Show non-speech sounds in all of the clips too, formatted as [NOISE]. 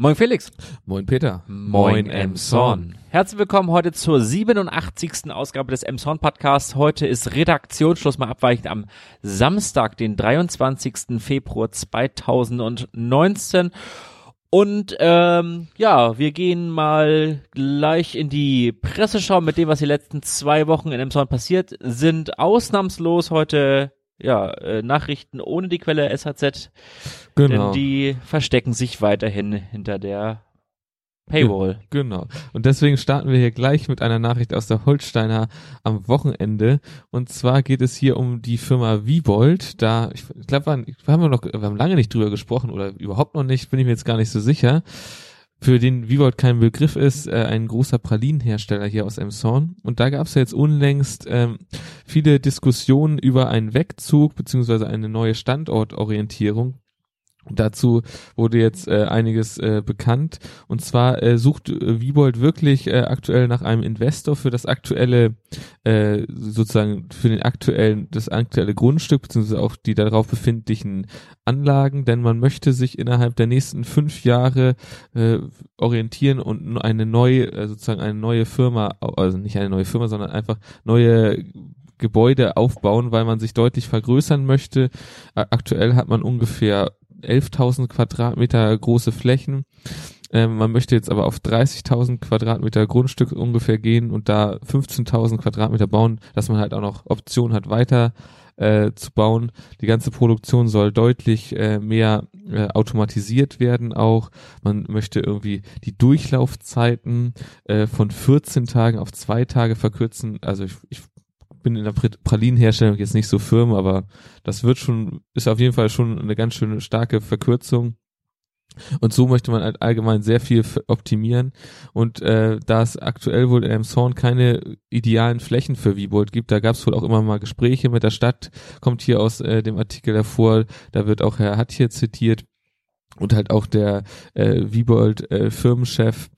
Moin Felix. Moin Peter. Moin Emson. Herzlich willkommen heute zur 87. Ausgabe des Emson Podcasts. Heute ist Redaktionsschluss mal abweichend am Samstag, den 23. Februar 2019. Und ähm, ja, wir gehen mal gleich in die Presseschau mit dem, was die letzten zwei Wochen in Emson passiert sind. Ausnahmslos heute ja, äh, Nachrichten ohne die Quelle SHZ. Genau. Denn die verstecken sich weiterhin hinter der Paywall. Genau. Und deswegen starten wir hier gleich mit einer Nachricht aus der Holsteiner am Wochenende. Und zwar geht es hier um die Firma Viebold. Da, ich glaube, wir haben wir noch, wir haben lange nicht drüber gesprochen oder überhaupt noch nicht, bin ich mir jetzt gar nicht so sicher für den Vivold kein Begriff ist, äh, ein großer Pralinenhersteller hier aus Emshorn. Und da gab es ja jetzt unlängst ähm, viele Diskussionen über einen Wegzug beziehungsweise eine neue Standortorientierung Dazu wurde jetzt äh, einiges äh, bekannt. Und zwar äh, sucht äh, Wiebold wirklich äh, aktuell nach einem Investor für das aktuelle, äh, sozusagen für den aktuellen, das aktuelle Grundstück, beziehungsweise auch die darauf befindlichen Anlagen, denn man möchte sich innerhalb der nächsten fünf Jahre äh, orientieren und eine neue, äh, sozusagen eine neue Firma, also nicht eine neue Firma, sondern einfach neue Gebäude aufbauen, weil man sich deutlich vergrößern möchte. Aktuell hat man ungefähr 11.000 Quadratmeter große Flächen. Ähm, man möchte jetzt aber auf 30.000 Quadratmeter Grundstück ungefähr gehen und da 15.000 Quadratmeter bauen, dass man halt auch noch Option hat, weiter äh, zu bauen. Die ganze Produktion soll deutlich äh, mehr äh, automatisiert werden auch. Man möchte irgendwie die Durchlaufzeiten äh, von 14 Tagen auf zwei Tage verkürzen. Also ich, ich bin in der Pralinenherstellung jetzt nicht so firm, aber das wird schon, ist auf jeden Fall schon eine ganz schöne starke Verkürzung. Und so möchte man halt allgemein sehr viel optimieren. Und äh, da es aktuell wohl in Elmshorn keine idealen Flächen für Viebold gibt, da gab es wohl auch immer mal Gespräche mit der Stadt, kommt hier aus äh, dem Artikel hervor, da wird auch Herr Hatt hier zitiert und halt auch der äh, Wiebold äh, Firmenchef,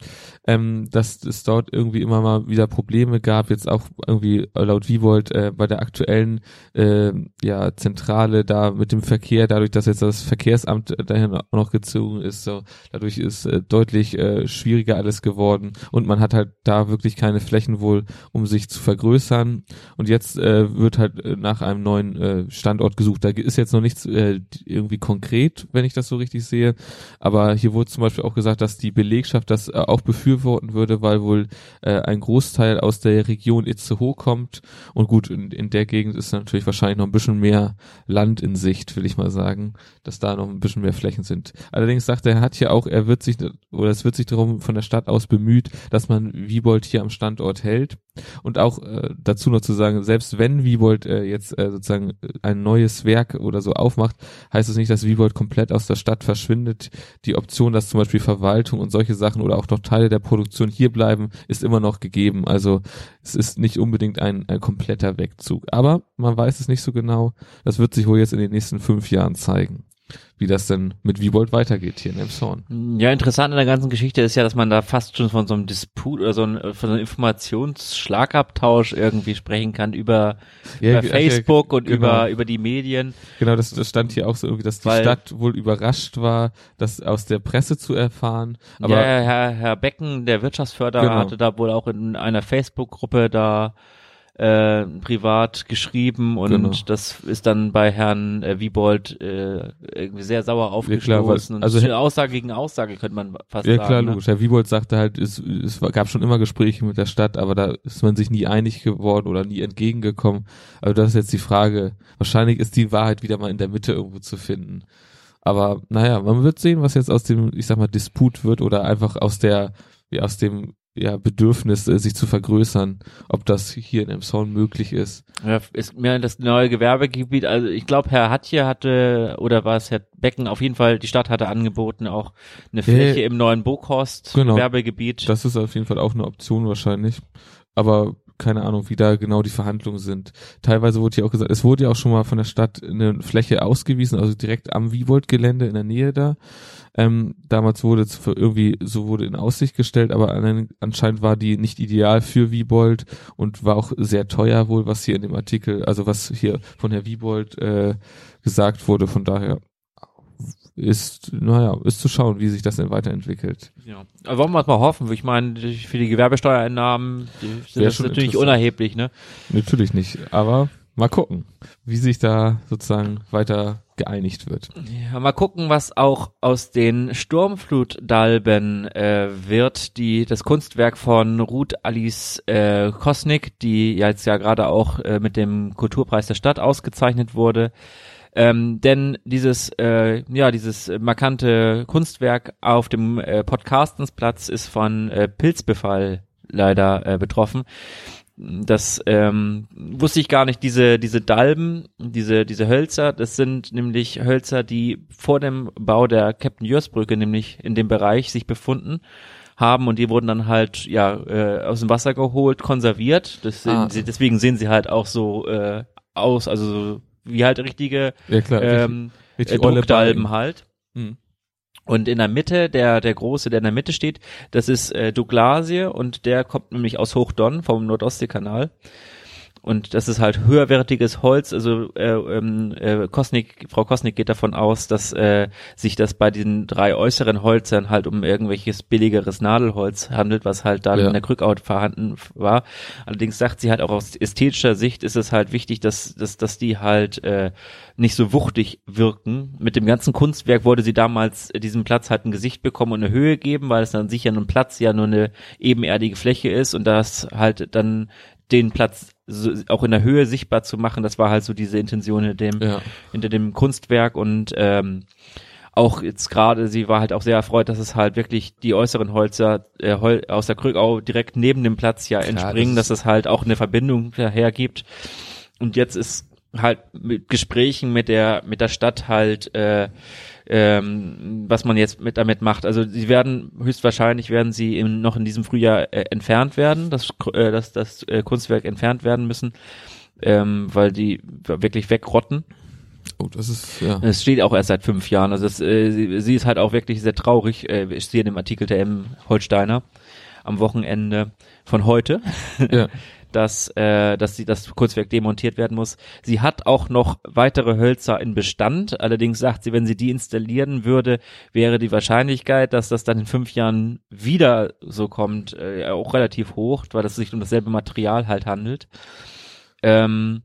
ähm, dass es dort irgendwie immer mal wieder Probleme gab, jetzt auch irgendwie laut Wiebold äh, bei der aktuellen äh, ja Zentrale da mit dem Verkehr, dadurch, dass jetzt das Verkehrsamt dahin auch noch gezogen ist, so dadurch ist äh, deutlich äh, schwieriger alles geworden und man hat halt da wirklich keine Flächen wohl, um sich zu vergrößern und jetzt äh, wird halt äh, nach einem neuen äh, Standort gesucht. Da ist jetzt noch nichts äh, irgendwie konkret, wenn ich das so richtig sehe aber hier wurde zum Beispiel auch gesagt, dass die Belegschaft das äh, auch befürworten würde, weil wohl äh, ein Großteil aus der Region Itzehoe kommt. Und gut, in, in der Gegend ist natürlich wahrscheinlich noch ein bisschen mehr Land in Sicht, will ich mal sagen, dass da noch ein bisschen mehr Flächen sind. Allerdings sagt er, hat hier auch, er wird sich, oder es wird sich darum von der Stadt aus bemüht, dass man Wiebold hier am Standort hält. Und auch äh, dazu noch zu sagen, selbst wenn Wiebold äh, jetzt äh, sozusagen ein neues Werk oder so aufmacht, heißt es das nicht, dass Wiebold komplett aus der Stadt verschwindet. Die Option, dass zum Beispiel Verwaltung und solche Sachen oder auch noch Teile der Produktion hier bleiben, ist immer noch gegeben. Also es ist nicht unbedingt ein, ein kompletter Wegzug. Aber man weiß es nicht so genau. Das wird sich wohl jetzt in den nächsten fünf Jahren zeigen wie das denn mit Wiebold weitergeht hier in Emshorn. Ja, interessant an der ganzen Geschichte ist ja, dass man da fast schon von so einem Disput oder so, ein, von so einem Informationsschlagabtausch irgendwie sprechen kann über, ja, über Facebook ja, und genau. über, über die Medien. Genau, das, das stand hier auch so irgendwie, dass die Weil, Stadt wohl überrascht war, das aus der Presse zu erfahren. Aber ja, Herr, Herr Becken, der Wirtschaftsförderer, genau. hatte da wohl auch in einer Facebook-Gruppe da äh, privat geschrieben und genau. das ist dann bei Herrn äh, Wiebold äh, irgendwie sehr sauer aufgestoßen ja, klar, und also Aussage gegen Aussage könnte man fast ja, sagen. Ja klar, ne? logisch. Herr Wiebold sagte halt, es, es gab schon immer Gespräche mit der Stadt, aber da ist man sich nie einig geworden oder nie entgegengekommen. Also das ist jetzt die Frage. Wahrscheinlich ist die Wahrheit wieder mal in der Mitte irgendwo zu finden. Aber naja, man wird sehen, was jetzt aus dem, ich sag mal, Disput wird oder einfach aus der, wie aus dem ja, Bedürfnis, äh, sich zu vergrößern, ob das hier in Emshorn möglich ist. Ja, ist mir das neue Gewerbegebiet, also ich glaube, Herr Hatje hatte, oder war es Herr Becken, auf jeden Fall, die Stadt hatte angeboten, auch eine Fläche hey, im neuen Bokhorst genau, Gewerbegebiet. Das ist auf jeden Fall auch eine Option wahrscheinlich. Aber keine Ahnung, wie da genau die Verhandlungen sind. Teilweise wurde ja auch gesagt, es wurde ja auch schon mal von der Stadt eine Fläche ausgewiesen, also direkt am Wiewold-Gelände in der Nähe da. Ähm, damals wurde es irgendwie, so wurde in Aussicht gestellt, aber anscheinend war die nicht ideal für Wiebold und war auch sehr teuer wohl, was hier in dem Artikel, also was hier von Herr Wiebold äh, gesagt wurde. Von daher ist, naja, ist zu schauen, wie sich das denn weiterentwickelt. Ja. Aber wollen wir es mal hoffen? Ich meine, für die Gewerbesteuereinnahmen die sind Wäre das natürlich unerheblich, ne? Natürlich nicht, aber mal gucken, wie sich da sozusagen weiter geeinigt wird. Ja, mal gucken, was auch aus den Sturmflutdalben äh, wird, die das Kunstwerk von Ruth Alice äh, Kosnick, die jetzt ja gerade auch äh, mit dem Kulturpreis der Stadt ausgezeichnet wurde. Ähm, denn dieses, äh, ja, dieses markante Kunstwerk auf dem äh, Podcastensplatz ist von äh, Pilzbefall leider äh, betroffen. Das ähm, wusste ich gar nicht. Diese diese Dalben, diese diese Hölzer, das sind nämlich Hölzer, die vor dem Bau der Captain Jörs Brücke nämlich in dem Bereich sich befunden haben und die wurden dann halt ja äh, aus dem Wasser geholt, konserviert. Das Ah. sie, deswegen sehen sie halt auch so äh, aus, also so wie halt richtige Ja klar, ähm, richtig, olle Druckdalben halt. Mhm. Und in der Mitte, der, der große, der in der Mitte steht, das ist äh, Douglasie und der kommt nämlich aus Hochdonn vom Nordostseekanal. Und das ist halt höherwertiges Holz. Also äh, ähm, äh, Kosnik, Frau Kosnik geht davon aus, dass äh, sich das bei diesen drei äußeren Holzern halt um irgendwelches billigeres Nadelholz handelt, was halt da Ja. in der Krückout vorhanden war. Allerdings sagt sie halt auch aus ästhetischer Sicht ist es halt wichtig, dass, dass, dass die halt äh, nicht so wuchtig wirken. Mit dem ganzen Kunstwerk wollte sie damals äh, diesem Platz halt ein Gesicht bekommen und eine Höhe geben, weil es dann sicher ein Platz ja nur eine ebenerdige Fläche ist und das halt dann den Platz so, auch in der Höhe sichtbar zu machen, das war halt so diese Intention hinter dem, Ja. hinter dem Kunstwerk und ähm, auch jetzt gerade, sie war halt auch sehr erfreut, dass es halt wirklich die äußeren Holzer äh, Hol aus der Krückau direkt neben dem Platz ja entspringen, das dass es halt auch eine Verbindung daher gibt. Und jetzt ist halt mit Gesprächen mit der mit der Stadt halt äh, ähm, was man jetzt mit damit macht. Also sie werden höchstwahrscheinlich werden sie im, noch in diesem Frühjahr äh, entfernt werden, das äh, das das äh, Kunstwerk entfernt werden müssen, ähm, weil die wirklich wegrotten. Oh, das ist, ja. Es steht auch erst seit fünf Jahren. Also es, äh, sie, sie ist halt auch wirklich sehr traurig. Äh, ich sehe in dem Artikel der M. Holsteiner am Wochenende von heute, ja. [LAUGHS] dass, äh, dass sie das Kunstwerk demontiert werden muss. Sie hat auch noch weitere Hölzer in Bestand. Allerdings sagt sie, wenn sie die installieren würde, wäre die Wahrscheinlichkeit, dass das dann in fünf Jahren wieder so kommt, äh, auch relativ hoch, weil es sich um dasselbe Material halt handelt. Ähm,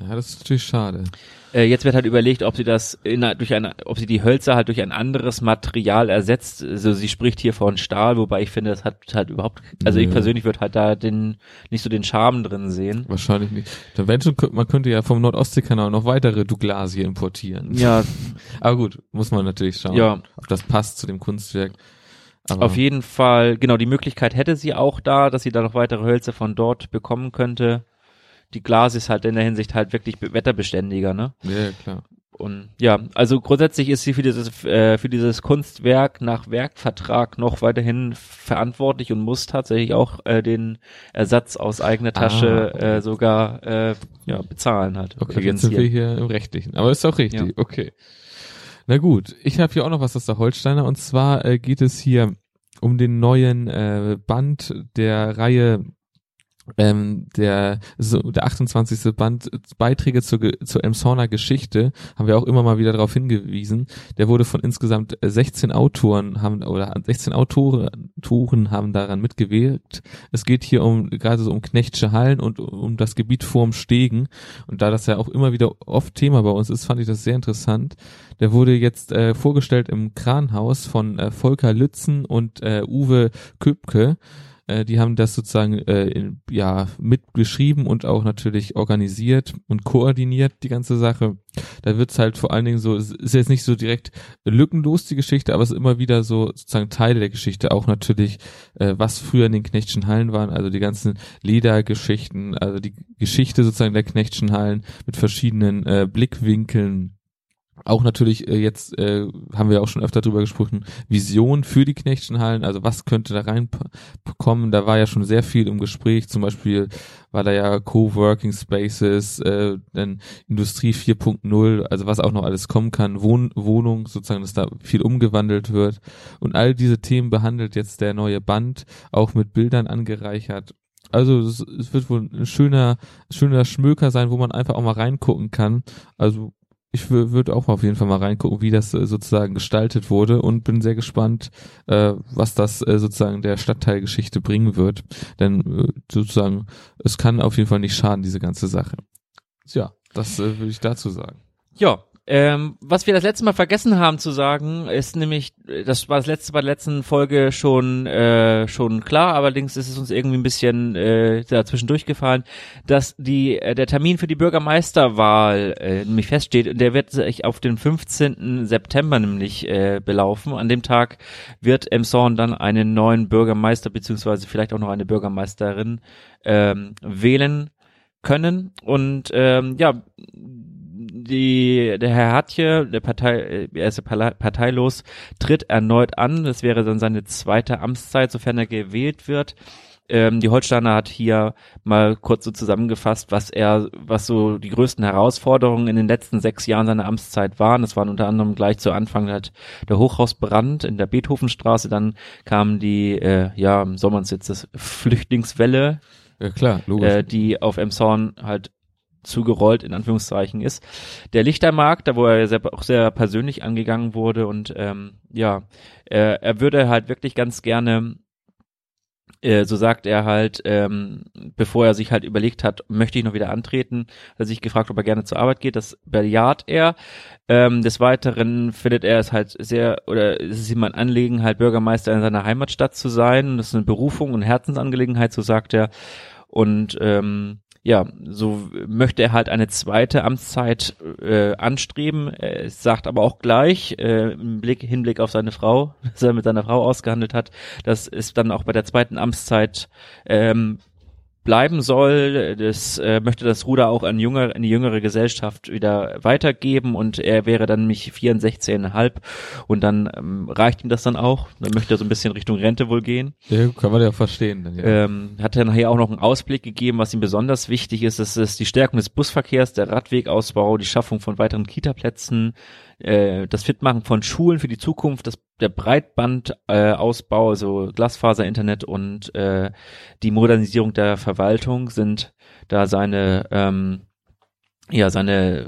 Ja, das ist natürlich schade. äh, jetzt wird halt überlegt, ob sie das in, durch eine, ob sie die Hölzer halt durch ein anderes Material ersetzt. Also sie spricht hier von Stahl, wobei ich finde, das hat halt überhaupt, also ich Nö. persönlich würde halt da den nicht so den Charme drin sehen. Wahrscheinlich nicht. Dann wenn schon, man könnte ja vom Nordostseekanal noch weitere Douglasie importieren. Ja, [LAUGHS] Aber gut, muss man natürlich schauen, Ja. ob das passt zu dem Kunstwerk. Aber auf jeden Fall, genau, die Möglichkeit hätte sie auch da, dass sie da noch weitere Hölzer von dort bekommen könnte. Die Glas ist halt in der Hinsicht halt wirklich be- wetterbeständiger, ne? Ja, klar. Und ja, also grundsätzlich ist sie für dieses äh, für dieses Kunstwerk nach Werkvertrag noch weiterhin verantwortlich und muss tatsächlich auch äh, den Ersatz aus eigener Tasche Ah, äh, sogar äh, ja bezahlen halt. Okay, jetzt sind wir hier im Rechtlichen. Aber ist auch richtig, Ja. okay. Na gut, ich habe hier auch noch was aus der Holsteiner und zwar äh, geht es hier um den neuen äh, Band der Reihe ähm, der so der 28. Band äh, Beiträge zur, zur Emshorner Geschichte haben wir auch immer mal wieder darauf hingewiesen. Der wurde von insgesamt äh, 16 Autoren haben oder 16 Autoren, Autoren haben daran mitgewirkt. Es geht hier um gerade so um Knechtsche Hallen und um das Gebiet vorm Stegen und da das ja auch immer wieder oft Thema bei uns ist, fand ich das sehr interessant. Der wurde jetzt äh, vorgestellt im Kranhaus von äh, Volker Lützen und äh, Uwe Köpke. Äh, die haben das sozusagen äh, in, ja mitgeschrieben und auch natürlich organisiert und koordiniert die ganze Sache. Da wird's halt vor allen Dingen so, es ist jetzt nicht so direkt lückenlos die Geschichte, aber es ist immer wieder so sozusagen Teile der Geschichte, auch natürlich, äh, was früher in den Knechtschen Hallen waren, also die ganzen Ledergeschichten, also die Geschichte sozusagen der Knechtschen Hallen mit verschiedenen äh, Blickwinkeln. Auch natürlich äh, jetzt äh, haben wir auch schon öfter drüber gesprochen, Vision für die Knechtschen Hallen, also was könnte da reinkommen, da war ja schon sehr viel im Gespräch, zum Beispiel war da ja Coworking Spaces, äh, dann Industrie 4.0, also was auch noch alles kommen kann, Wohn Wohnung sozusagen, dass da viel umgewandelt wird. Und all diese Themen behandelt jetzt der neue Band, auch mit Bildern angereichert. Also es, es wird wohl ein schöner, schöner Schmöker sein, wo man einfach auch mal reingucken kann. Also ich würde auch auf jeden Fall mal reingucken, wie das äh, sozusagen gestaltet wurde und bin sehr gespannt, äh, was das äh, sozusagen der Stadtteilgeschichte bringen wird. Denn äh, sozusagen, es kann auf jeden Fall nicht schaden, diese ganze Sache. Ja, das äh, würde ich dazu sagen. Ja, ähm, was wir das letzte Mal vergessen haben zu sagen, ist nämlich, das war das letzte bei der letzten Folge schon äh, schon klar, allerdings ist es uns irgendwie ein bisschen äh, dazwischen durchgefallen, dass die äh, der Termin für die Bürgermeisterwahl äh, nämlich feststeht und der wird sich auf den 15. September nämlich äh, belaufen. An dem Tag wird Emshorn dann einen neuen Bürgermeister beziehungsweise vielleicht auch noch eine Bürgermeisterin ähm, wählen können und ähm, ja die, der Herr Hatje, der Partei, er ist parteilos, tritt erneut an. Das wäre dann seine zweite Amtszeit, sofern er gewählt wird. Ähm, die Holsteiner hat hier mal kurz so zusammengefasst, was er, was so die größten Herausforderungen in den letzten sechs Jahren seiner Amtszeit waren. Das waren unter anderem gleich zu Anfang halt der Hochhausbrand in der Beethovenstraße, dann kam die, äh, ja, soll man es jetzt das Flüchtlingswelle, ja, klar, logisch. Äh, die auf Emshorn halt zugerollt in Anführungszeichen ist. Der Lichtermarkt, da wo er sehr, auch sehr persönlich angegangen wurde und ähm, ja, er, er würde halt wirklich ganz gerne äh, so sagt er halt, ähm, bevor er sich halt überlegt hat, möchte ich noch wieder antreten, hat er sich gefragt, ob er gerne zur Arbeit geht. Das bejaht er. Ähm, des Weiteren findet er es halt sehr, oder es ist ihm ein Anliegen, halt Bürgermeister in seiner Heimatstadt zu sein. Das ist eine Berufung und Herzensangelegenheit, so sagt er. Und ähm, ja, so möchte er halt eine zweite Amtszeit äh, anstreben. Er sagt aber auch gleich, äh, im Blick, Hinblick auf seine Frau, [LAUGHS] dass er mit seiner Frau ausgehandelt hat, dass es dann auch bei der zweiten Amtszeit ähm, bleiben soll. Das äh, möchte das Ruder auch an jüngere, in die jüngere Gesellschaft wieder weitergeben und er wäre dann mich 64,5 und dann ähm, reicht ihm das dann auch. Dann möchte er so ein bisschen Richtung Rente wohl gehen. Ja, kann man ja verstehen. Dann, ja. Ähm, hat er nachher auch noch einen Ausblick gegeben, was ihm besonders wichtig ist. Das ist die Stärkung des Busverkehrs, der Radwegausbau, die Schaffung von weiteren Kitaplätzen, äh, das Fitmachen von Schulen für die Zukunft, das, der Breitbandausbau, äh, also Glasfaser-Internet und äh, die Modernisierung der Verwaltung sind da seine ähm, ja, seine,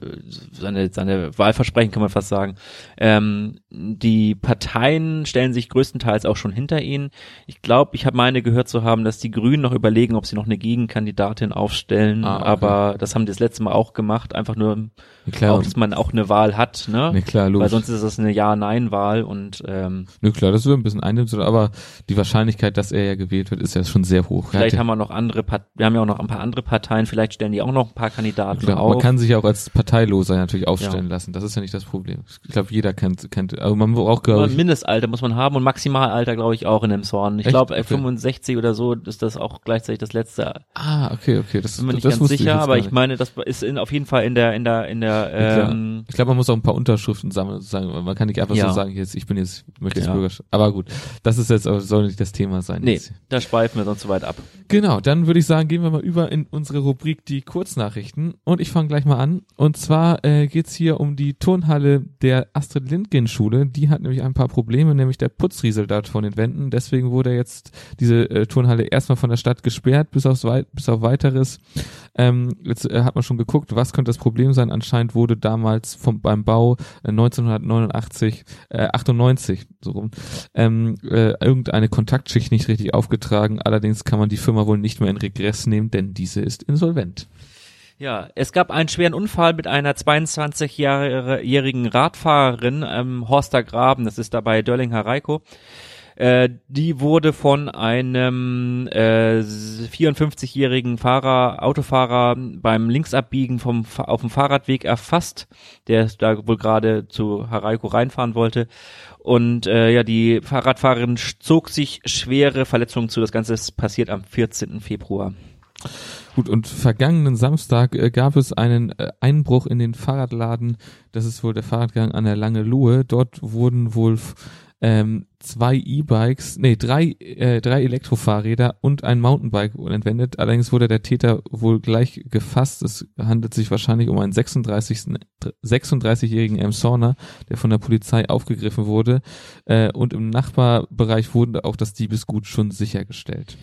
seine, seine Wahlversprechen kann man fast sagen. Ähm, die Parteien stellen sich größtenteils auch schon hinter ihn. Ich glaube, ich habe meine gehört zu haben, dass die Grünen noch überlegen, ob sie noch eine Gegenkandidatin aufstellen. Ah, okay. Aber das haben die das letzte Mal auch gemacht, einfach nur, klar. Auch, dass man auch eine Wahl hat, ne? Nee, klar, logisch. Weil sonst ist das eine Ja-Nein-Wahl und ähm, nee, klar, das ist ein bisschen einnimmt, aber die Wahrscheinlichkeit, dass er ja gewählt wird, ist ja schon sehr hoch. Vielleicht haben wir noch andere, Part wir haben ja auch noch ein paar andere Parteien, vielleicht stellen die auch noch ein paar Kandidaten klar, auf kann sich auch als Parteiloser natürlich aufstellen ja. lassen. Das ist ja nicht das Problem. Ich glaube, jeder kennt, kennt, aber man braucht, glaube ich. Mindestalter muss man haben und Maximalalter, glaube ich, auch in dem Zorn. Ich glaube, okay. 65 oder so ist das auch gleichzeitig das letzte. Ah, okay, okay. Das, bin mir nicht ganz sicher, ich aber ich meine, das ist in, auf jeden Fall in der, in der, in der, ähm, Ich glaube, man muss auch ein paar Unterschriften sammeln, sozusagen. Man kann nicht einfach ja. so sagen, jetzt, ich bin jetzt, möchte jetzt ja. Bürgerschaft. Aber gut. Das ist jetzt, soll nicht das Thema sein. Nee, da schweifen wir sonst zu weit ab. Genau. Dann würde ich sagen, gehen wir mal über in unsere Rubrik, die Kurznachrichten. Und ich fange gleich mal an. Und zwar äh, geht hier um die Turnhalle der Astrid Lindgren Schule. Die hat nämlich ein paar Probleme, nämlich der Putz rieselt dort von den Wänden. Deswegen wurde jetzt diese äh, Turnhalle erstmal von der Stadt gesperrt, bis, aufs Wei bis auf weiteres. Ähm, jetzt äh, hat man schon geguckt, was könnte das Problem sein. Anscheinend wurde damals vom, beim Bau äh, 1989, äh, 98, so rum, ähm, äh, irgendeine Kontaktschicht nicht richtig aufgetragen. Allerdings kann man die Firma wohl nicht mehr in Regress nehmen, denn diese ist insolvent. Ja, es gab einen schweren Unfall mit einer 22-jährigen Radfahrerin am Horster Graben, das ist dabei Dörlinger Reiko. Äh, die wurde von einem äh, 54-jährigen Fahrer, Autofahrer beim Linksabbiegen vom auf dem Fahrradweg erfasst, der da wohl gerade zu Haraiko reinfahren wollte. Und äh, ja, die Fahrradfahrerin zog sich schwere Verletzungen zu. Das Ganze ist passiert am 14. Februar. Gut, und vergangenen Samstag äh, gab es einen äh, Einbruch in den Fahrradladen. Das ist wohl der Fahrradgang an der Lange Luhe. Dort wurden wohl ähm, zwei E-Bikes, nee, drei, äh, drei Elektrofahrräder und ein Mountainbike entwendet. Allerdings wurde der Täter wohl gleich gefasst. Es handelt sich wahrscheinlich um einen 36, 36-jährigen Emsorner, der von der Polizei aufgegriffen wurde. Äh, und im Nachbarbereich wurde auch das Diebesgut schon sichergestellt.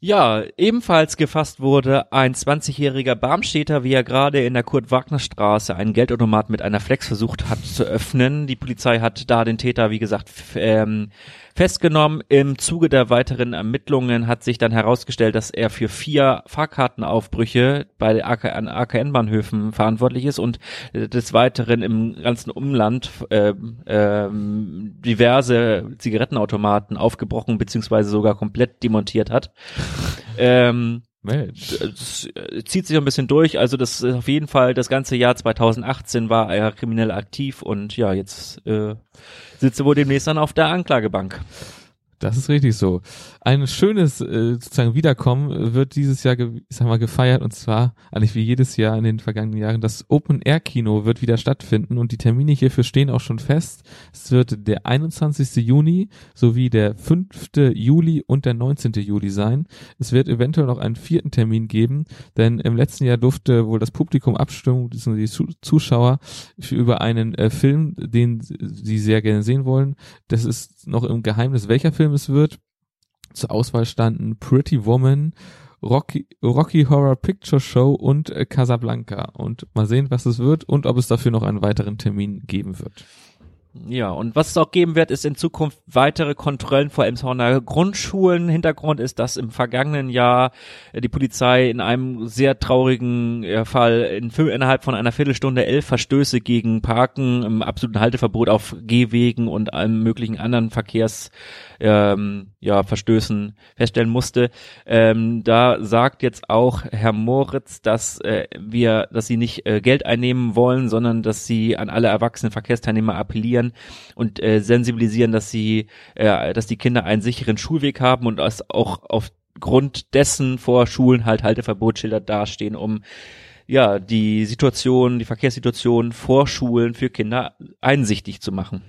Ja, ebenfalls gefasst wurde ein 20-jähriger Barmstädter, wie er gerade in der Kurt-Wagner-Straße einen Geldautomat mit einer Flex versucht hat zu öffnen. Die Polizei hat da den Täter, wie gesagt, ähm, festgenommen. Im Zuge der weiteren Ermittlungen hat sich dann herausgestellt, dass er für vier Fahrkartenaufbrüche bei AK AKN-Bahnhöfen verantwortlich ist und des Weiteren im ganzen Umland äh, äh, diverse Zigarettenautomaten aufgebrochen bzw. sogar komplett demontiert hat. [LAUGHS] ähm, Mensch. Das zieht sich ein bisschen durch. Also das ist auf jeden Fall das ganze Jahr 2018 war er kriminell aktiv und ja, jetzt äh, sitzt er wohl demnächst dann auf der Anklagebank. Das ist richtig so. Ein schönes äh, sozusagen Wiederkommen wird dieses Jahr, sag mal, gefeiert und zwar eigentlich wie jedes Jahr in den vergangenen Jahren. Das Open Air Kino wird wieder stattfinden und die Termine hierfür stehen auch schon fest. Es wird der 21. Juni sowie der 5. Juli und der 19. Juli sein. Es wird eventuell noch einen vierten Termin geben, denn im letzten Jahr durfte wohl das Publikum abstimmen, die Zuschauer über einen äh, Film, den sie sehr gerne sehen wollen. Das ist noch im Geheimnis, welcher Film es wird. Zur Auswahl standen Pretty Woman, Rocky, Rocky Horror Picture Show und äh, Casablanca. Und mal sehen, was es wird und ob es dafür noch einen weiteren Termin geben wird. Ja, und was es auch geben wird, ist in Zukunft weitere Kontrollen vor Emshorner Grundschulen. Hintergrund ist, dass im vergangenen Jahr äh, die Polizei in einem sehr traurigen äh, Fall in, innerhalb von einer Viertelstunde elf Verstöße gegen Parken, im absoluten Halteverbot auf Gehwegen und allen möglichen anderen Verkehrs ähm, ja, Verstößen feststellen musste. Ähm, da sagt jetzt auch Herr Moritz, dass äh, wir, dass sie nicht äh, Geld einnehmen wollen, sondern dass sie an alle erwachsenen Verkehrsteilnehmer appellieren und äh, sensibilisieren, dass sie, äh, dass die Kinder einen sicheren Schulweg haben und dass auch aufgrund dessen vor Schulen halt Halteverbotsschilder dastehen, um ja, die Situation, die Verkehrssituation vor Schulen für Kinder einsichtig zu machen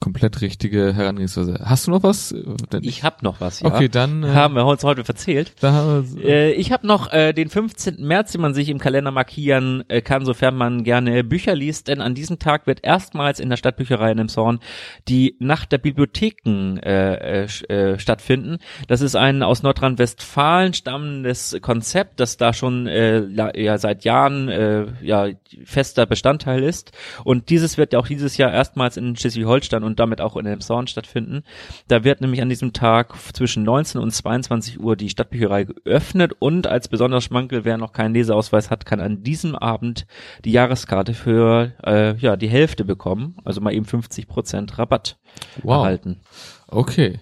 komplett richtige Herangehensweise. Hast du noch was? Ich habe noch was, ja. Okay, dann äh, haben wir uns heute verzählt. Wir, äh, ich habe noch äh, den 15. März, den man sich im Kalender markieren äh, kann, sofern man gerne Bücher liest, denn an diesem Tag wird erstmals in der Stadtbücherei in Emshorn die Nacht der Bibliotheken äh, äh, äh stattfinden. Das ist ein aus Nordrhein-Westfalen stammendes Konzept, das da schon äh, ja seit Jahren äh, ja fester Bestandteil ist und dieses wird ja auch dieses Jahr erstmals in Schleswig-Holstein und damit auch in dem Sound stattfinden. Da wird nämlich an diesem Tag zwischen 19 und 22 Uhr die Stadtbücherei geöffnet und als besonders Schmankel, wer noch keinen Leseausweis hat, kann an diesem Abend die Jahreskarte für äh, ja die Hälfte bekommen, also mal eben 50 Prozent Rabatt wow. erhalten. Okay.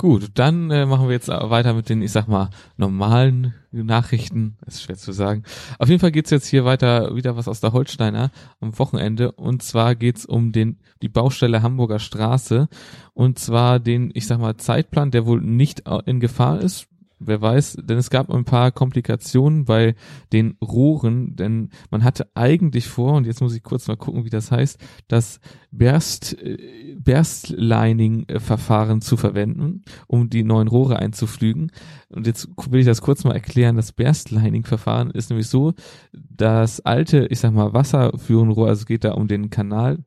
Gut, dann äh, machen wir jetzt weiter mit den, ich sag mal, normalen Nachrichten. ist schwer zu sagen. Auf jeden Fall geht's jetzt hier weiter, wieder was aus der Holsteiner am Wochenende. Und zwar geht's um den, die Baustelle Hamburger Straße. Und zwar den, ich sag mal, Zeitplan, der wohl nicht in Gefahr ist wer weiß, denn es gab ein paar Komplikationen bei den Rohren, denn man hatte eigentlich vor, und jetzt muss ich kurz mal gucken, wie das heißt, das Berst, äh, Berstlining-Verfahren zu verwenden, um die neuen Rohre einzuflügen. Und jetzt will ich das kurz mal erklären. Das Berstlining-Verfahren ist nämlich so, das alte, ich sag mal, Wasserführenrohr, also geht da um den Kanal,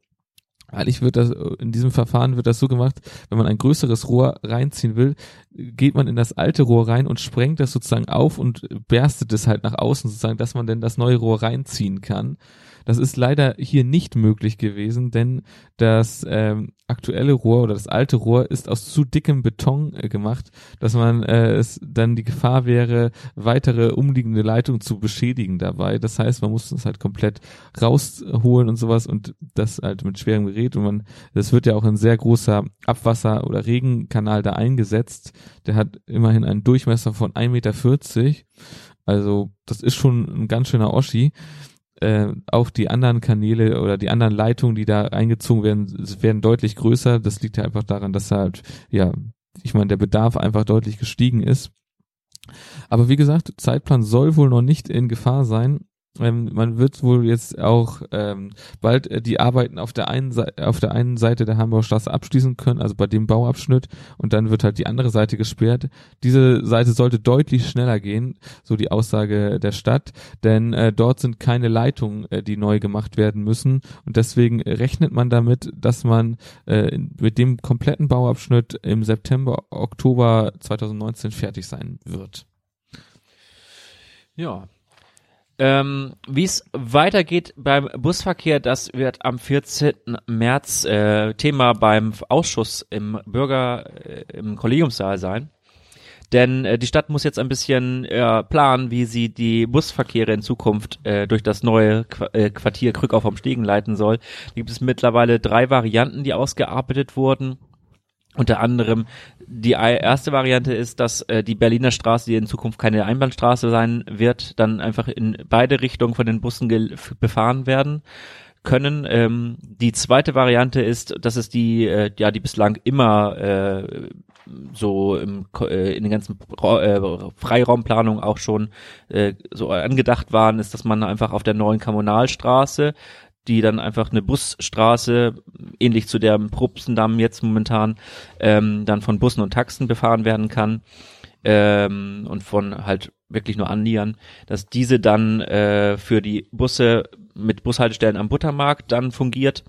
eigentlich wird das, in diesem Verfahren wird das so gemacht, wenn man ein größeres Rohr reinziehen will, geht man in das alte Rohr rein und sprengt das sozusagen auf und berstet es halt nach außen sozusagen, dass man denn das neue Rohr reinziehen kann. Das ist leider hier nicht möglich gewesen, denn das ähm, aktuelle Rohr oder das alte Rohr ist aus zu dickem Beton äh, gemacht, dass man äh, es dann die Gefahr wäre, weitere umliegende Leitungen zu beschädigen dabei. Das heißt, man muss es halt komplett rausholen und sowas und das halt mit schwerem Gerät und man, das wird ja auch ein sehr großer Abwasser- oder Regenkanal da eingesetzt. Der hat immerhin einen Durchmesser von 1,40 Meter. Also das ist schon ein ganz schöner Oschi äh, auch die anderen Kanäle oder die anderen Leitungen, die da eingezogen werden, werden deutlich größer. Das liegt ja einfach daran, dass halt, ja, ich meine, der Bedarf einfach deutlich gestiegen ist. Aber wie gesagt, Zeitplan soll wohl noch nicht in Gefahr sein. Ähm, man wird wohl jetzt auch ähm, bald äh, die Arbeiten auf der einen Seite auf der einen Seite der Hamburger Straße abschließen können, also bei dem Bauabschnitt, und dann wird halt die andere Seite gesperrt. Diese Seite sollte deutlich schneller gehen, so die Aussage der Stadt, denn äh, dort sind keine Leitungen, äh, die neu gemacht werden müssen, und deswegen rechnet man damit, dass man äh, mit dem kompletten Bauabschnitt im September, Oktober 2019 fertig sein wird. Ja. Ähm, Wie es weitergeht beim Busverkehr, das wird am 14. März äh, Thema beim Ausschuss im Bürger, äh, im Kollegiumssaal sein. Denn äh, die Stadt muss jetzt ein bisschen äh, planen, wie sie die Busverkehre in Zukunft äh, durch das neue Qu äh, Quartier Krückau vom Stegen leiten soll. Da gibt es mittlerweile drei Varianten, die ausgearbeitet wurden. Unter anderem die erste Variante ist, dass äh, die Berliner Straße, die in Zukunft keine Einbahnstraße sein wird, dann einfach in beide Richtungen von den Bussen befahren werden können. Ähm, die zweite Variante ist, dass es die, äh, ja, die bislang immer äh, so im, äh, in den ganzen äh, Freiraumplanungen auch schon äh, so angedacht waren, ist, dass man einfach auf der neuen Kommunalstraße die dann einfach eine Busstraße, ähnlich zu der Probstendamm jetzt momentan, ähm, dann von Bussen und Taxen befahren werden kann ähm, und von halt wirklich nur annähern, dass diese dann äh, für die Busse mit Bushaltestellen am Buttermarkt dann fungiert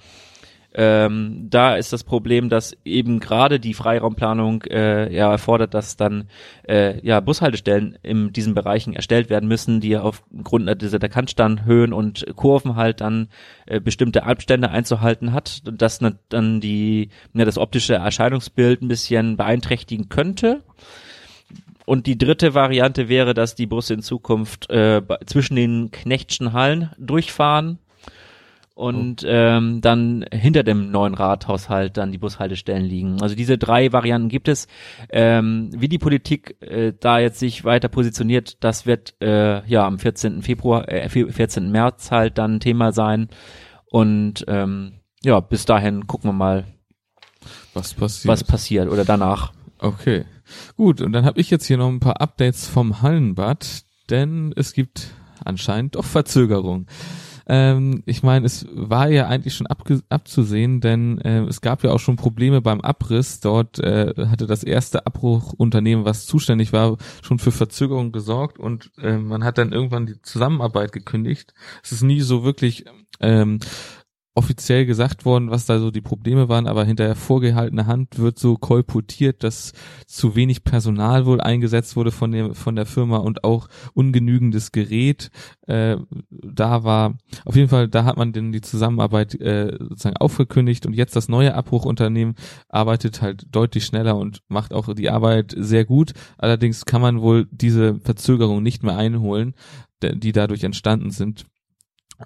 ähm, da ist das Problem, dass eben gerade die Freiraumplanung äh, ja erfordert, dass dann äh, ja Bushaltestellen in diesen Bereichen erstellt werden müssen, die aufgrund dieser Kantstandhöhen und Kurven halt dann äh, bestimmte Abstände einzuhalten hat, das dann die ja, das optische Erscheinungsbild ein bisschen beeinträchtigen könnte. Und die dritte Variante wäre, dass die Busse in Zukunft äh, zwischen den Knechtschen Hallen durchfahren und oh. ähm, dann hinter dem neuen Rathaushalt dann die Bushaltestellen liegen. Also diese drei Varianten gibt es. Ähm, wie die Politik äh, da jetzt sich weiter positioniert, das wird äh, ja am 14. Februar, äh, 14. März halt dann Thema sein. Und ähm, ja, bis dahin gucken wir mal, was passiert. Was passiert oder danach. Okay. Gut, und dann habe ich jetzt hier noch ein paar Updates vom Hallenbad, denn es gibt anscheinend doch Verzögerung. Ähm, ich meine, es war ja eigentlich schon abzusehen, denn äh, es gab ja auch schon Probleme beim Abriss. Dort äh, hatte das erste Abbruchunternehmen, was zuständig war, schon für Verzögerung gesorgt und äh, man hat dann irgendwann die Zusammenarbeit gekündigt. Es ist nie so wirklich ähm, offiziell gesagt worden, was da so die Probleme waren, aber hinterher vorgehaltene Hand wird so kolportiert, dass zu wenig Personal wohl eingesetzt wurde von der von der Firma und auch ungenügendes Gerät äh, da war. Auf jeden Fall, da hat man denn die Zusammenarbeit äh, sozusagen aufgekündigt und jetzt das neue Abbruchunternehmen arbeitet halt deutlich schneller und macht auch die Arbeit sehr gut. Allerdings kann man wohl diese Verzögerung nicht mehr einholen, die dadurch entstanden sind.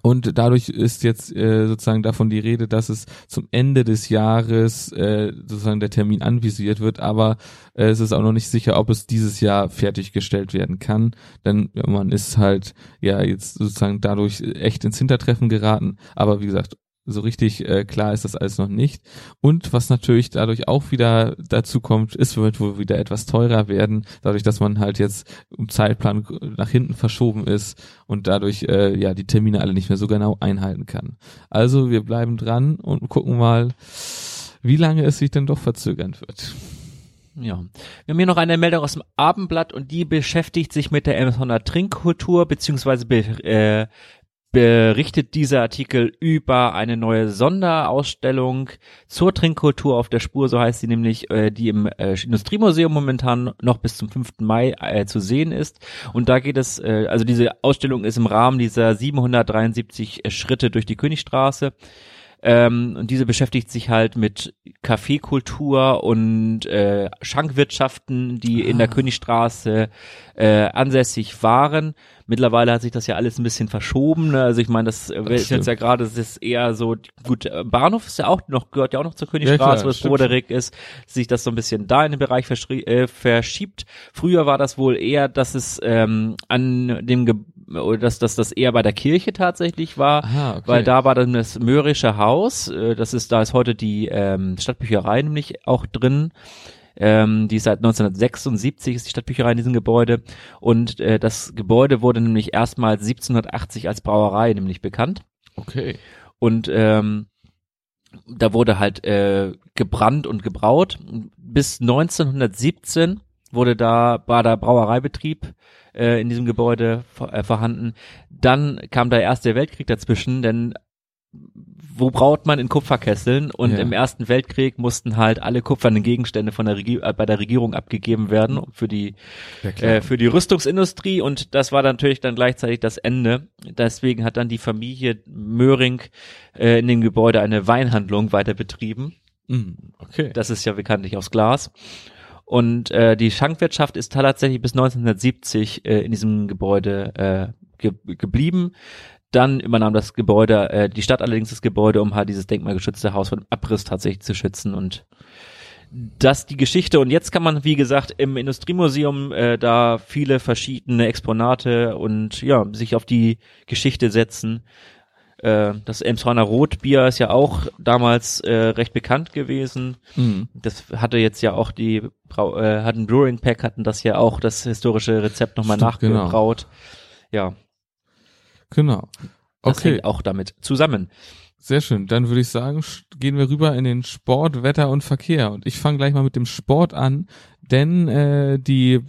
Und dadurch ist jetzt äh, sozusagen davon die Rede, dass es zum Ende des Jahres äh, sozusagen der Termin anvisiert wird, aber äh, es ist auch noch nicht sicher, ob es dieses Jahr fertiggestellt werden kann, denn man ist halt ja jetzt sozusagen dadurch echt ins Hintertreffen geraten. Aber wie gesagt, so richtig äh, klar ist das alles noch nicht. Und was natürlich dadurch auch wieder dazu kommt, ist, wird wohl wieder etwas teurer werden, dadurch, dass man halt jetzt im Zeitplan nach hinten verschoben ist und dadurch äh, ja die Termine alle nicht mehr so genau einhalten kann. Also wir bleiben dran und gucken mal, wie lange es sich denn doch verzögern wird. Ja. Wir haben hier noch eine Meldung aus dem Abendblatt und die beschäftigt sich mit der Emsonner Trinkkultur beziehungsweise äh, berichtet dieser Artikel über eine neue Sonderausstellung zur Trinkkultur auf der Spur, so heißt sie nämlich, äh, die im äh, Industriemuseum momentan noch bis zum 5. Mai äh, zu sehen ist. Und da geht es, äh, also diese Ausstellung ist im Rahmen dieser 773 Schritte durch die Königstraße. Ähm, und diese beschäftigt sich halt mit Kaffeekultur und äh, Schankwirtschaften, die ah. in der ah. Königstraße äh, ansässig waren. Mittlerweile hat sich das ja alles ein bisschen verschoben. Ne? Also ich meine, das, das ist jetzt ja gerade, es ist eher so, gut, äh, Bahnhof ist ja auch noch, gehört ja auch noch zur Königstraße, ja, wo es Roderick ist, sich das so ein bisschen da in den Bereich äh, verschiebt. Früher war das wohl eher, dass es ähm, an dem Ge oder dass, dass das eher bei der Kirche tatsächlich war, Aha, okay. weil da war dann das Möhrische Haus, äh, das ist, da ist heute die ähm, Stadtbücherei nämlich auch drin. Ähm, die ist seit 1976 ist die Stadtbücherei in diesem Gebäude und äh, das Gebäude wurde nämlich erstmals 1780 als Brauerei nämlich bekannt. Okay. Und ähm, da wurde halt äh, gebrannt und gebraut. Bis 1917 wurde da war der Brauereibetrieb äh, in diesem Gebäude äh, vorhanden. Dann kam der Erste Weltkrieg dazwischen, denn wo braut man in Kupferkesseln und Ja. im Ersten Weltkrieg mussten halt alle kupfernen Gegenstände von der Regie äh, bei der Regierung abgegeben werden für die Ja, äh, für die Rüstungsindustrie und das war dann natürlich dann gleichzeitig das Ende. Deswegen hat dann die Familie Möhring äh, in dem Gebäude eine Weinhandlung weiter betrieben. Mhm, okay. Das ist ja bekanntlich aus Glas. Und äh, die Schankwirtschaft ist tatsächlich bis 1970 äh, in diesem Gebäude äh, ge geblieben. Dann übernahm das Gebäude, äh, die Stadt allerdings das Gebäude, um halt dieses denkmalgeschützte Haus von Abriss tatsächlich zu schützen und das die Geschichte und jetzt kann man wie gesagt im Industriemuseum äh, da viele verschiedene Exponate und ja sich auf die Geschichte setzen. Äh, das Elmshorner Rotbier ist ja auch damals äh, recht bekannt gewesen. Mhm. Das hatte jetzt ja auch die Brau äh, hatten Brewing Pack hatten das ja auch das historische Rezept nochmal genau. nachgebraut. Ja, Genau. das Okay, hängt auch damit zusammen. sehr schön. Dann würde ich sagen, gehen wir rüber in den Sport, Wetter und Verkehr. Und ich fange gleich mal mit dem Sport an, denn äh, die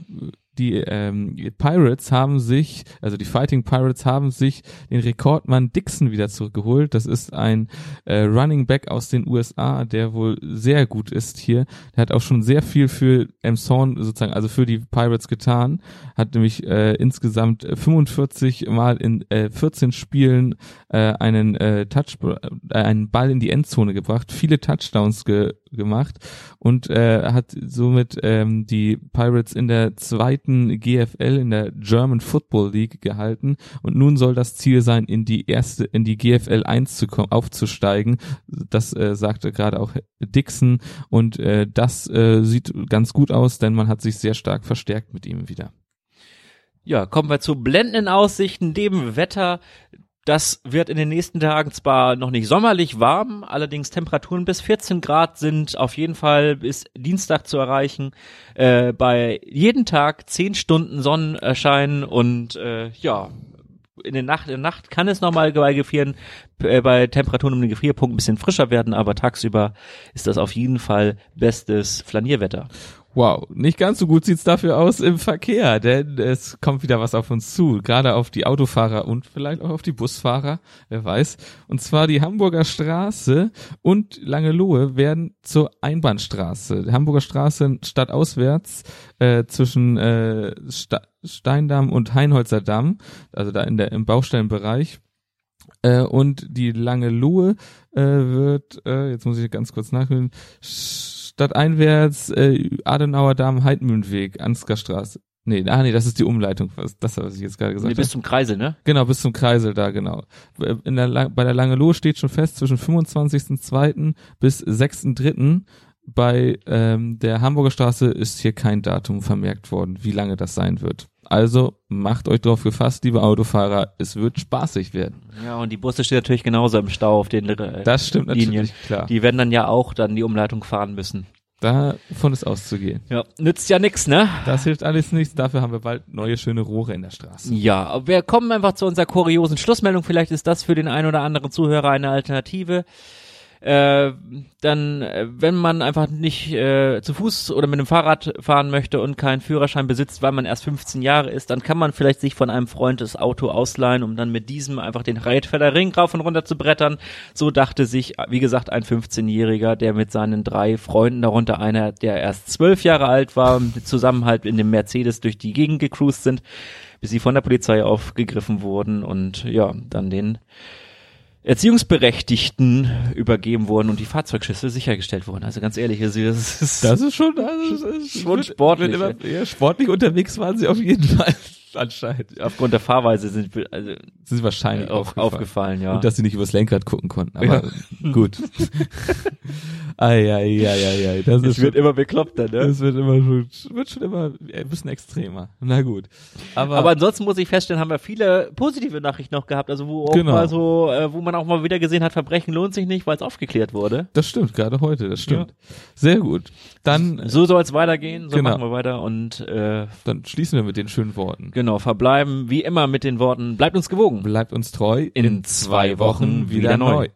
die ähm, Pirates haben sich, also die Fighting Pirates haben sich den Rekordmann Dixon wieder zurückgeholt. Das ist ein äh, Running Back aus den USA, der wohl sehr gut ist hier. Der hat auch schon sehr viel für Emson sozusagen, also für die Pirates getan. Hat nämlich äh, insgesamt 45 Mal in äh, 14 Spielen äh, einen äh, Touch, äh, einen Ball in die Endzone gebracht, viele Touchdowns ge gemacht und äh, hat somit ähm, die Pirates in der zweiten GFL, in der German Football League gehalten und nun soll das Ziel sein, in die erste, in die GFL 1 zu kommen, aufzusteigen. Das äh, sagte gerade auch Dixon und äh, das äh, sieht ganz gut aus, denn man hat sich sehr stark verstärkt mit ihm wieder. Ja, kommen wir zu blendenden Aussichten, dem Wetter. Das wird in den nächsten Tagen zwar noch nicht sommerlich warm, allerdings Temperaturen bis 14 Grad sind auf jeden Fall bis Dienstag zu erreichen. Äh, bei jeden Tag 10 Stunden Sonnenschein und äh, ja, in der Nacht, in der Nacht kann es nochmal bei Gefrieren, äh, bei Temperaturen um den Gefrierpunkt ein bisschen frischer werden, aber tagsüber ist das auf jeden Fall bestes Flanierwetter. Wow, nicht ganz so gut sieht's dafür aus im Verkehr, denn es kommt wieder was auf uns zu, gerade auf die Autofahrer und vielleicht auch auf die Busfahrer, wer weiß. Und zwar die Hamburger Straße und Langelohe werden zur Einbahnstraße. Die Hamburger Straße stadtauswärts äh, zwischen äh, Sta Steindamm und Heinholzer Damm, also da in der im Baustellenbereich. Äh, und die Langelohe äh, wird, äh, jetzt muss ich ganz kurz nachhören, stadteinwärts äh, Adenauer Damm Heidmühlenweg, Ansgarstraße. Nee, ah nee, das ist die Umleitung, was das was ich jetzt gerade gesagt Nee, bis zum Kreisel, ne? Genau, bis zum Kreisel da, genau. In der, bei der Langelohe steht schon fest, zwischen 25.02. bis 6.03. Bei ähm, der Hamburger Straße ist hier kein Datum vermerkt worden, wie lange das sein wird. Also macht euch drauf gefasst, liebe Autofahrer, es wird spaßig werden. Ja, und die Busse stehen natürlich genauso im Stau auf den äh, Das stimmt Linien. natürlich, klar. Die werden dann ja auch dann die Umleitung fahren müssen. Davon ist auszugehen. Ja, nützt ja nix, ne? Das hilft alles nichts, dafür haben wir bald neue schöne Rohre in der Straße. Ja, wir kommen einfach zu unserer kuriosen Schlussmeldung. Vielleicht ist das für den einen oder anderen Zuhörer eine Alternative. Äh, dann, äh, wenn man einfach nicht äh, zu Fuß oder mit dem Fahrrad fahren möchte und keinen Führerschein besitzt, weil man erst 15 Jahre ist, dann kann man vielleicht sich von einem Freund das Auto ausleihen, um dann mit diesem einfach den Reitfelder Ring rauf und runter zu brettern. So dachte sich, wie gesagt, ein 15-Jähriger, der mit seinen drei Freunden, darunter einer, der erst zwölf Jahre alt war, zusammen halt in dem Mercedes durch die Gegend gecruised sind, bis sie von der Polizei aufgegriffen wurden und ja, dann den Erziehungsberechtigten übergeben wurden und die Fahrzeugschlüssel sichergestellt wurden. Also ganz ehrlich, also das ist, Das ist schon, also, das ist Schon sportlich, Immer, ja, sportlich unterwegs waren sie auf jeden Fall anscheinend. aufgrund der Fahrweise sind wir also Sind sie wahrscheinlich auf, aufgefallen. aufgefallen, ja. Und dass sie nicht übers Lenkrad gucken konnten, aber [LAUGHS] gut. Ei, ei, ei, ei, ei. Das, es ist wird schon, immer bekloppter, ne? das wird immer schon, wird schon immer ein bisschen extremer. Na gut. Aber, Aber ansonsten muss ich feststellen, haben wir viele positive Nachrichten noch gehabt, also wo auch Genau. mal so, äh, wo man auch mal wieder gesehen hat, Verbrechen lohnt sich nicht, weil es aufgeklärt wurde. das stimmt, gerade heute, das stimmt. Sehr gut. Dann, So soll es weitergehen, so Genau. machen wir weiter und äh, dann schließen wir mit den schönen Worten. Genau, verbleiben wie immer mit den Worten, bleibt uns gewogen. Bleibt uns treu. In zwei Wochen wieder neu.